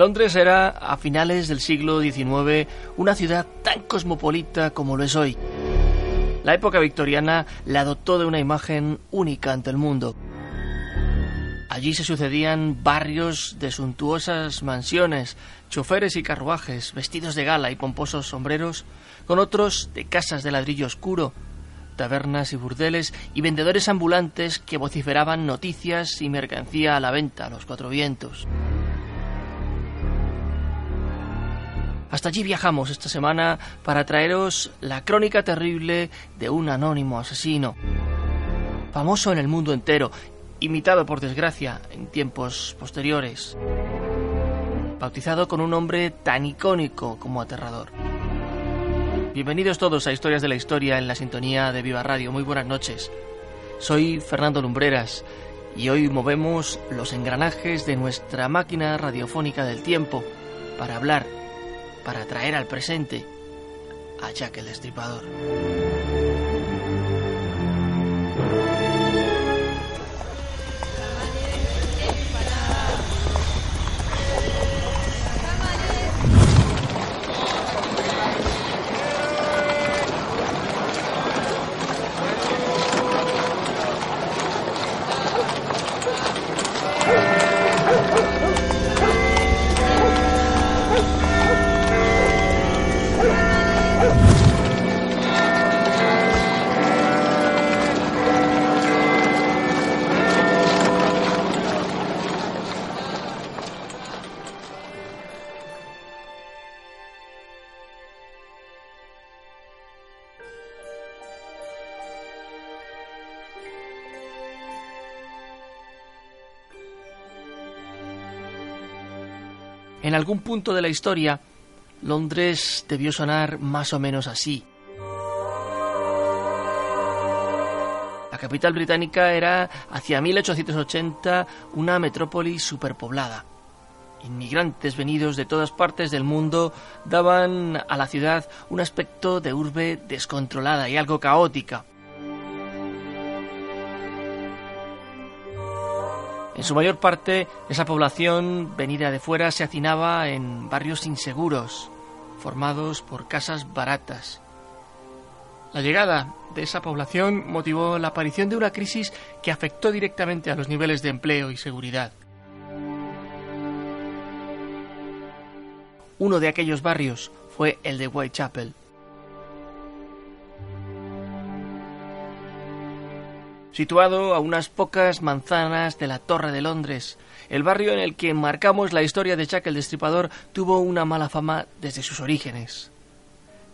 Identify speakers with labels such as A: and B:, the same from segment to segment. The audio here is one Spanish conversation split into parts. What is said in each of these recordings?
A: Londres era, a finales del siglo XIX, una ciudad tan cosmopolita como lo es hoy. La época victoriana la dotó de una imagen única ante el mundo. Allí se sucedían barrios de suntuosas mansiones, choferes y carruajes, vestidos de gala y pomposos sombreros, con otros de casas de ladrillo oscuro, tabernas y burdeles y vendedores ambulantes que vociferaban noticias y mercancía a la venta a los cuatro vientos. Hasta allí viajamos esta semana para traeros la crónica terrible de un anónimo asesino, famoso en el mundo entero, imitado por desgracia en tiempos posteriores, bautizado con un nombre tan icónico como aterrador. Bienvenidos todos a Historias de la Historia en la sintonía de Viva Radio. Muy buenas noches. Soy Fernando Lumbreras y hoy movemos los engranajes de nuestra máquina radiofónica del tiempo para hablar para traer al presente a Jack el Destripador. Algún punto de la historia, Londres debió sonar más o menos así. La capital británica era, hacia 1880, una metrópoli superpoblada. Inmigrantes venidos de todas partes del mundo daban a la ciudad un aspecto de urbe descontrolada y algo caótica. En su mayor parte, esa población venida de fuera se hacinaba en barrios inseguros, formados por casas baratas. La llegada de esa población motivó la aparición de una crisis que afectó directamente a los niveles de empleo y seguridad. Uno de aquellos barrios fue el de Whitechapel. Situado a unas pocas manzanas de la Torre de Londres, el barrio en el que marcamos la historia de Jack el Destripador tuvo una mala fama desde sus orígenes.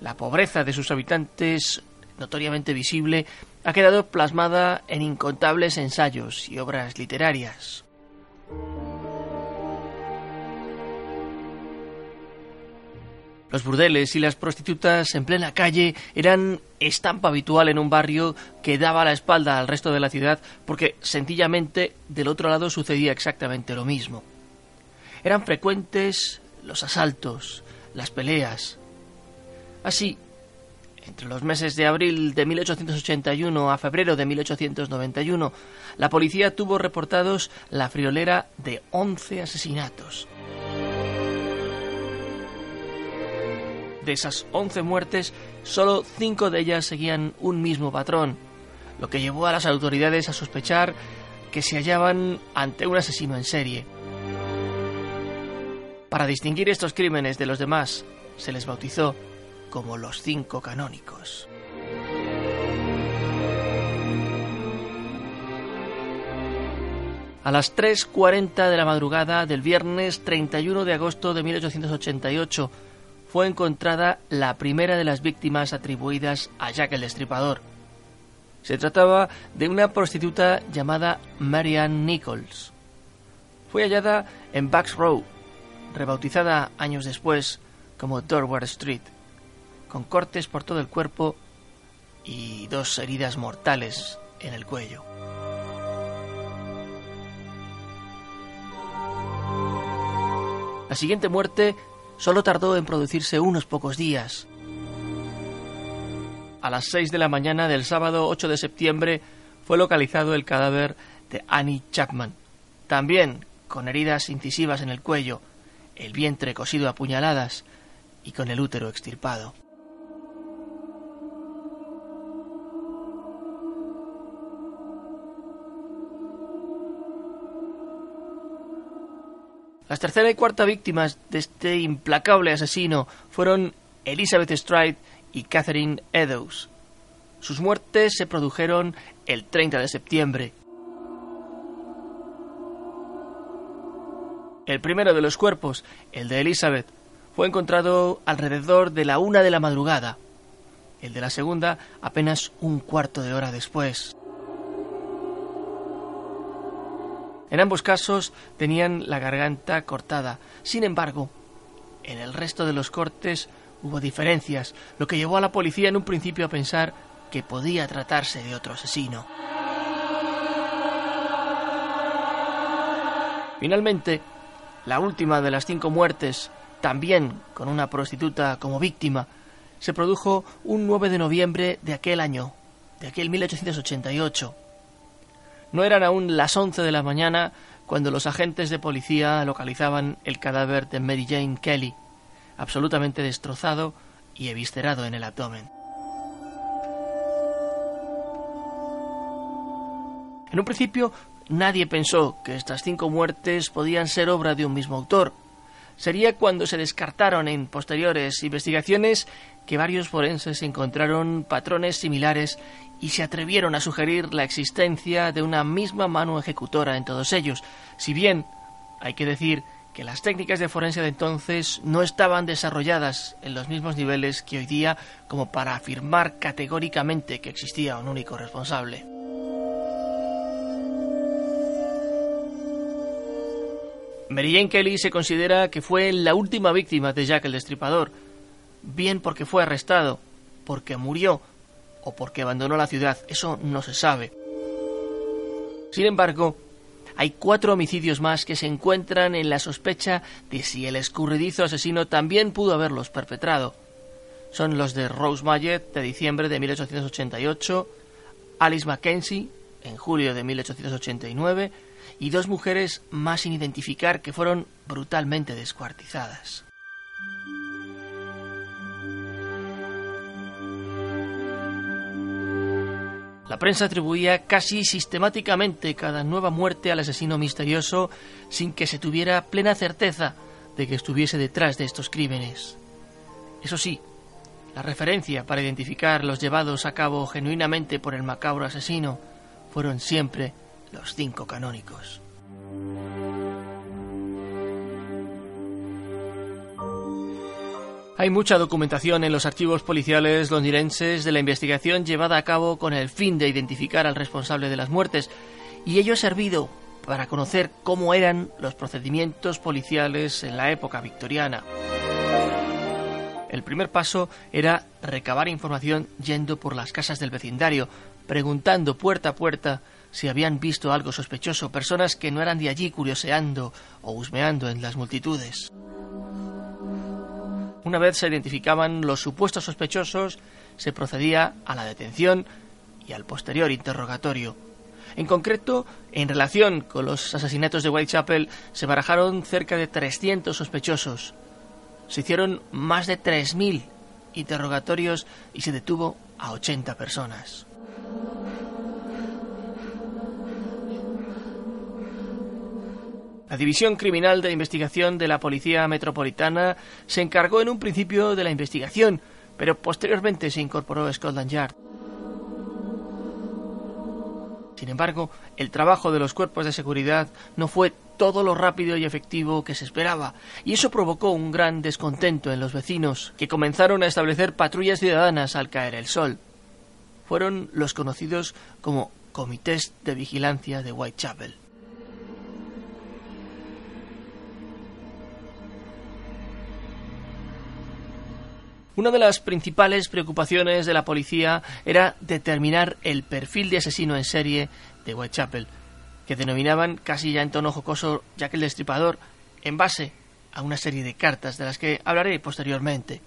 A: La pobreza de sus habitantes, notoriamente visible, ha quedado plasmada en incontables ensayos y obras literarias. Los burdeles y las prostitutas en plena calle eran estampa habitual en un barrio que daba la espalda al resto de la ciudad porque sencillamente del otro lado sucedía exactamente lo mismo. Eran frecuentes los asaltos, las peleas. Así, entre los meses de abril de 1881 a febrero de 1891, la policía tuvo reportados la friolera de 11 asesinatos. De esas 11 muertes, solo 5 de ellas seguían un mismo patrón, lo que llevó a las autoridades a sospechar que se hallaban ante un asesino en serie. Para distinguir estos crímenes de los demás, se les bautizó como los cinco canónicos. A las 3.40 de la madrugada del viernes 31 de agosto de 1888 fue encontrada la primera de las víctimas atribuidas a Jack el Destripador. Se trataba de una prostituta llamada Marianne Nichols. Fue hallada en Bucks Row, rebautizada años después como Dorward Street con cortes por todo el cuerpo y dos heridas mortales en el cuello. La siguiente muerte solo tardó en producirse unos pocos días. A las 6 de la mañana del sábado 8 de septiembre fue localizado el cadáver de Annie Chapman, también con heridas incisivas en el cuello, el vientre cosido a puñaladas y con el útero extirpado. Las tercera y cuarta víctimas de este implacable asesino fueron Elizabeth Stride y Catherine Eddowes. Sus muertes se produjeron el 30 de septiembre. El primero de los cuerpos, el de Elizabeth, fue encontrado alrededor de la una de la madrugada. El de la segunda apenas un cuarto de hora después. En ambos casos tenían la garganta cortada. Sin embargo, en el resto de los cortes hubo diferencias, lo que llevó a la policía en un principio a pensar que podía tratarse de otro asesino. Finalmente, la última de las cinco muertes, también con una prostituta como víctima, se produjo un 9 de noviembre de aquel año, de aquel 1888. No eran aún las 11 de la mañana cuando los agentes de policía localizaban el cadáver de Mary Jane Kelly, absolutamente destrozado y eviscerado en el abdomen. En un principio, nadie pensó que estas cinco muertes podían ser obra de un mismo autor. Sería cuando se descartaron en posteriores investigaciones que varios forenses encontraron patrones similares y se atrevieron a sugerir la existencia de una misma mano ejecutora en todos ellos, si bien hay que decir que las técnicas de forense de entonces no estaban desarrolladas en los mismos niveles que hoy día como para afirmar categóricamente que existía un único responsable. Mary Jane Kelly se considera que fue la última víctima de Jack el Destripador, bien porque fue arrestado, porque murió o porque abandonó la ciudad, eso no se sabe. Sin embargo, hay cuatro homicidios más que se encuentran en la sospecha de si el escurridizo asesino también pudo haberlos perpetrado. Son los de Rose Mayet de diciembre de 1888, Alice Mackenzie en julio de 1889 y dos mujeres más sin identificar que fueron brutalmente descuartizadas. La prensa atribuía casi sistemáticamente cada nueva muerte al asesino misterioso sin que se tuviera plena certeza de que estuviese detrás de estos crímenes. Eso sí, la referencia para identificar los llevados a cabo genuinamente por el macabro asesino fueron siempre los cinco canónicos. Hay mucha documentación en los archivos policiales londinenses de la investigación llevada a cabo con el fin de identificar al responsable de las muertes, y ello ha servido para conocer cómo eran los procedimientos policiales en la época victoriana. El primer paso era recabar información yendo por las casas del vecindario, preguntando puerta a puerta si habían visto algo sospechoso, personas que no eran de allí curioseando o husmeando en las multitudes. Una vez se identificaban los supuestos sospechosos, se procedía a la detención y al posterior interrogatorio. En concreto, en relación con los asesinatos de Whitechapel, se barajaron cerca de 300 sospechosos. Se hicieron más de 3.000 interrogatorios y se detuvo a 80 personas. La División Criminal de Investigación de la Policía Metropolitana se encargó en un principio de la investigación, pero posteriormente se incorporó a Scotland Yard. Sin embargo, el trabajo de los cuerpos de seguridad no fue todo lo rápido y efectivo que se esperaba, y eso provocó un gran descontento en los vecinos, que comenzaron a establecer patrullas ciudadanas al caer el sol. Fueron los conocidos como comités de vigilancia de Whitechapel. Una de las principales preocupaciones de la policía era determinar el perfil de asesino en serie de Whitechapel, que denominaban casi ya en tono jocoso Jack el Destripador, en base a una serie de cartas de las que hablaré posteriormente.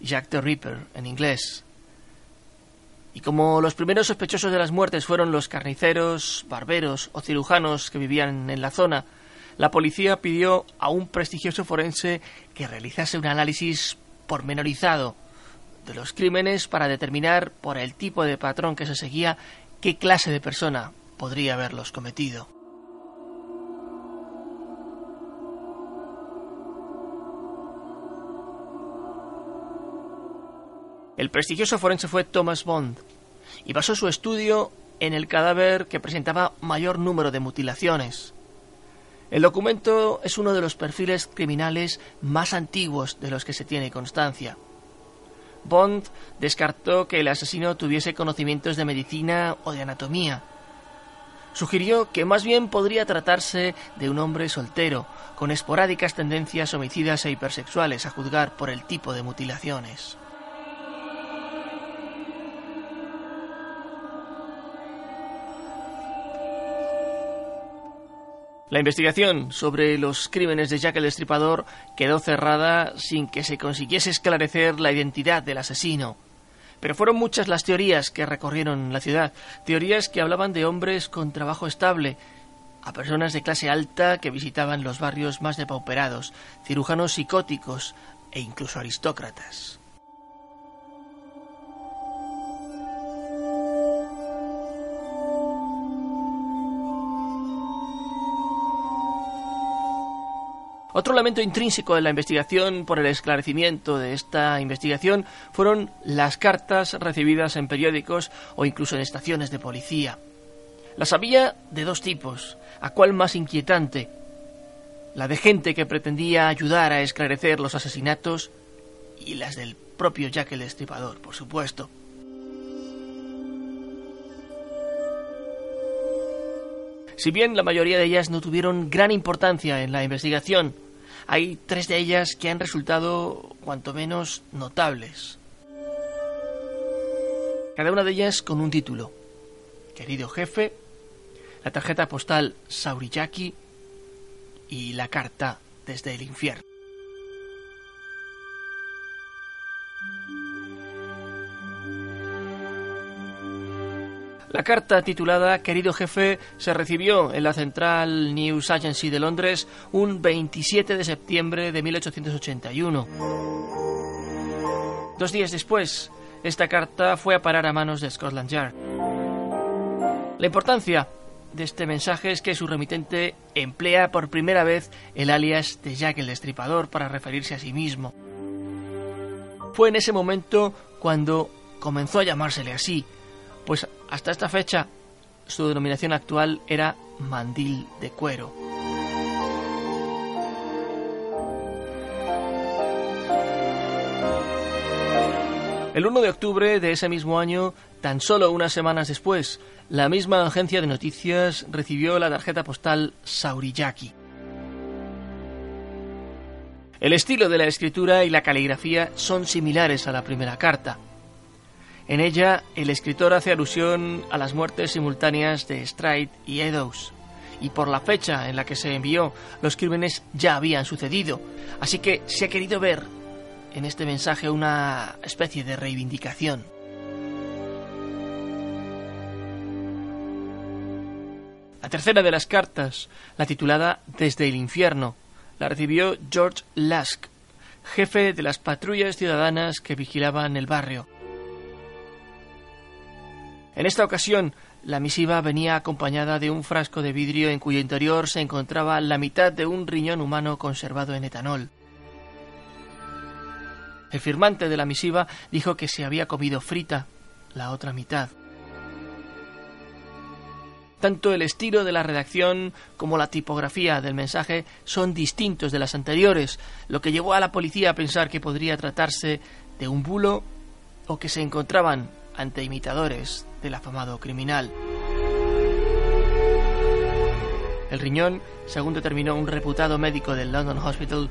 A: Jack the Ripper, en inglés. Y como los primeros sospechosos de las muertes fueron los carniceros, barberos o cirujanos que vivían en la zona, la policía pidió a un prestigioso forense que realizase un análisis pormenorizado de los crímenes para determinar por el tipo de patrón que se seguía qué clase de persona podría haberlos cometido. El prestigioso forense fue Thomas Bond y basó su estudio en el cadáver que presentaba mayor número de mutilaciones, el documento es uno de los perfiles criminales más antiguos de los que se tiene constancia. Bond descartó que el asesino tuviese conocimientos de medicina o de anatomía. Sugirió que más bien podría tratarse de un hombre soltero, con esporádicas tendencias homicidas e hipersexuales a juzgar por el tipo de mutilaciones. La investigación sobre los crímenes de Jack el Destripador quedó cerrada sin que se consiguiese esclarecer la identidad del asesino. Pero fueron muchas las teorías que recorrieron la ciudad, teorías que hablaban de hombres con trabajo estable, a personas de clase alta que visitaban los barrios más depauperados, cirujanos psicóticos e incluso aristócratas. Otro elemento intrínseco de la investigación por el esclarecimiento de esta investigación fueron las cartas recibidas en periódicos o incluso en estaciones de policía. Las había de dos tipos, a cuál más inquietante. La de gente que pretendía ayudar a esclarecer los asesinatos y las del propio Jack el Destripador, por supuesto. Si bien la mayoría de ellas no tuvieron gran importancia en la investigación, hay tres de ellas que han resultado cuanto menos notables. Cada una de ellas con un título. Querido jefe, la tarjeta postal Sauriyaki y la carta desde el infierno. La carta titulada Querido jefe se recibió en la Central News Agency de Londres un 27 de septiembre de 1881. Dos días después, esta carta fue a parar a manos de Scotland Yard. La importancia de este mensaje es que su remitente emplea por primera vez el alias de Jack el Destripador para referirse a sí mismo. Fue en ese momento cuando comenzó a llamársele así, pues hasta esta fecha su denominación actual era mandil de cuero. El 1 de octubre de ese mismo año, tan solo unas semanas después, la misma agencia de noticias recibió la tarjeta postal Sauriyaki. El estilo de la escritura y la caligrafía son similares a la primera carta. En ella, el escritor hace alusión a las muertes simultáneas de Stride y Eddowes, y por la fecha en la que se envió, los crímenes ya habían sucedido, así que se ha querido ver en este mensaje una especie de reivindicación. La tercera de las cartas, la titulada Desde el infierno, la recibió George Lask, jefe de las patrullas ciudadanas que vigilaban el barrio. En esta ocasión, la misiva venía acompañada de un frasco de vidrio en cuyo interior se encontraba la mitad de un riñón humano conservado en etanol. El firmante de la misiva dijo que se había comido frita la otra mitad. Tanto el estilo de la redacción como la tipografía del mensaje son distintos de las anteriores, lo que llevó a la policía a pensar que podría tratarse de un bulo o que se encontraban ante imitadores del afamado criminal. El riñón, según determinó un reputado médico del London Hospital,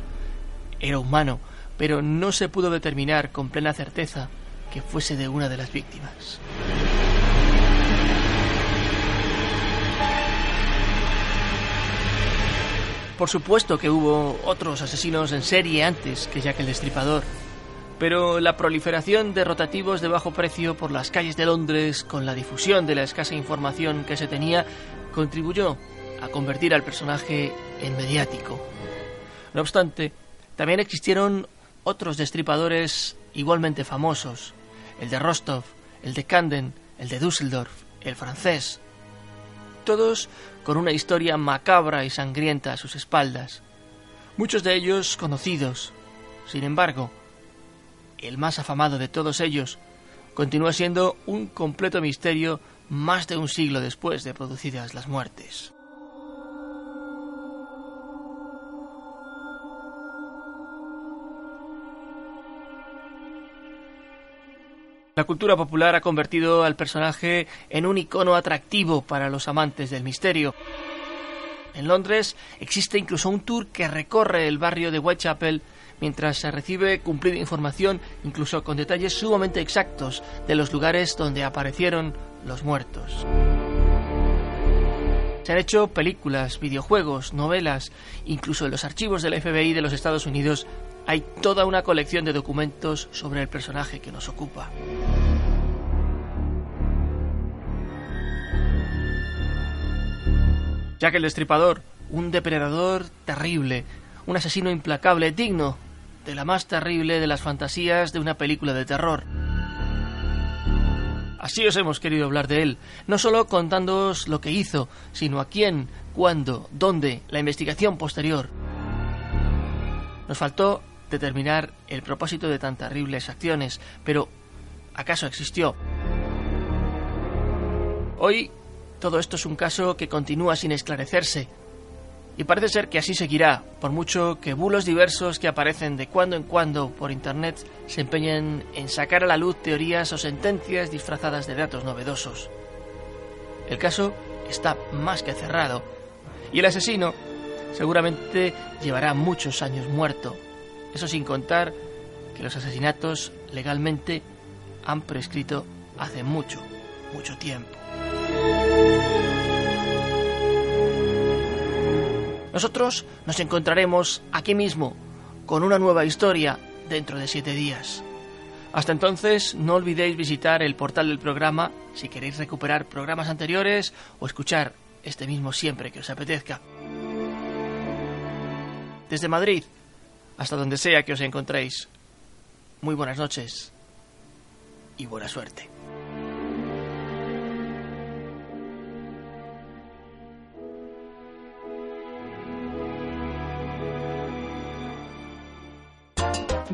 A: era humano, pero no se pudo determinar con plena certeza que fuese de una de las víctimas. Por supuesto que hubo otros asesinos en serie antes que Jack el Destripador, pero la proliferación de rotativos de bajo precio por las calles de Londres, con la difusión de la escasa información que se tenía, contribuyó a convertir al personaje en mediático. No obstante, también existieron otros destripadores igualmente famosos, el de Rostov, el de Camden, el de Düsseldorf, el francés, todos con una historia macabra y sangrienta a sus espaldas, muchos de ellos conocidos. Sin embargo, el más afamado de todos ellos continúa siendo un completo misterio más de un siglo después de producidas las muertes. La cultura popular ha convertido al personaje en un icono atractivo para los amantes del misterio. En Londres existe incluso un tour que recorre el barrio de Whitechapel mientras se recibe cumplida información, incluso con detalles sumamente exactos, de los lugares donde aparecieron los muertos. Se han hecho películas, videojuegos, novelas, incluso en los archivos del FBI de los Estados Unidos hay toda una colección de documentos sobre el personaje que nos ocupa. Jack el Destripador, un depredador terrible, un asesino implacable, digno de la más terrible de las fantasías de una película de terror. Así os hemos querido hablar de él, no solo contándoos lo que hizo, sino a quién, cuándo, dónde, la investigación posterior. Nos faltó determinar el propósito de tan terribles acciones, pero ¿acaso existió? Hoy todo esto es un caso que continúa sin esclarecerse, y parece ser que así seguirá, por mucho que bulos diversos que aparecen de cuando en cuando por Internet se empeñen en sacar a la luz teorías o sentencias disfrazadas de datos novedosos. El caso está más que cerrado, y el asesino seguramente llevará muchos años muerto, eso sin contar que los asesinatos legalmente han prescrito hace mucho, mucho tiempo. Nosotros nos encontraremos aquí mismo con una nueva historia dentro de siete días. Hasta entonces, no olvidéis visitar el portal del programa si queréis recuperar programas anteriores o escuchar este mismo siempre que os apetezca. Desde Madrid, hasta donde sea que os encontréis. Muy buenas noches y buena suerte.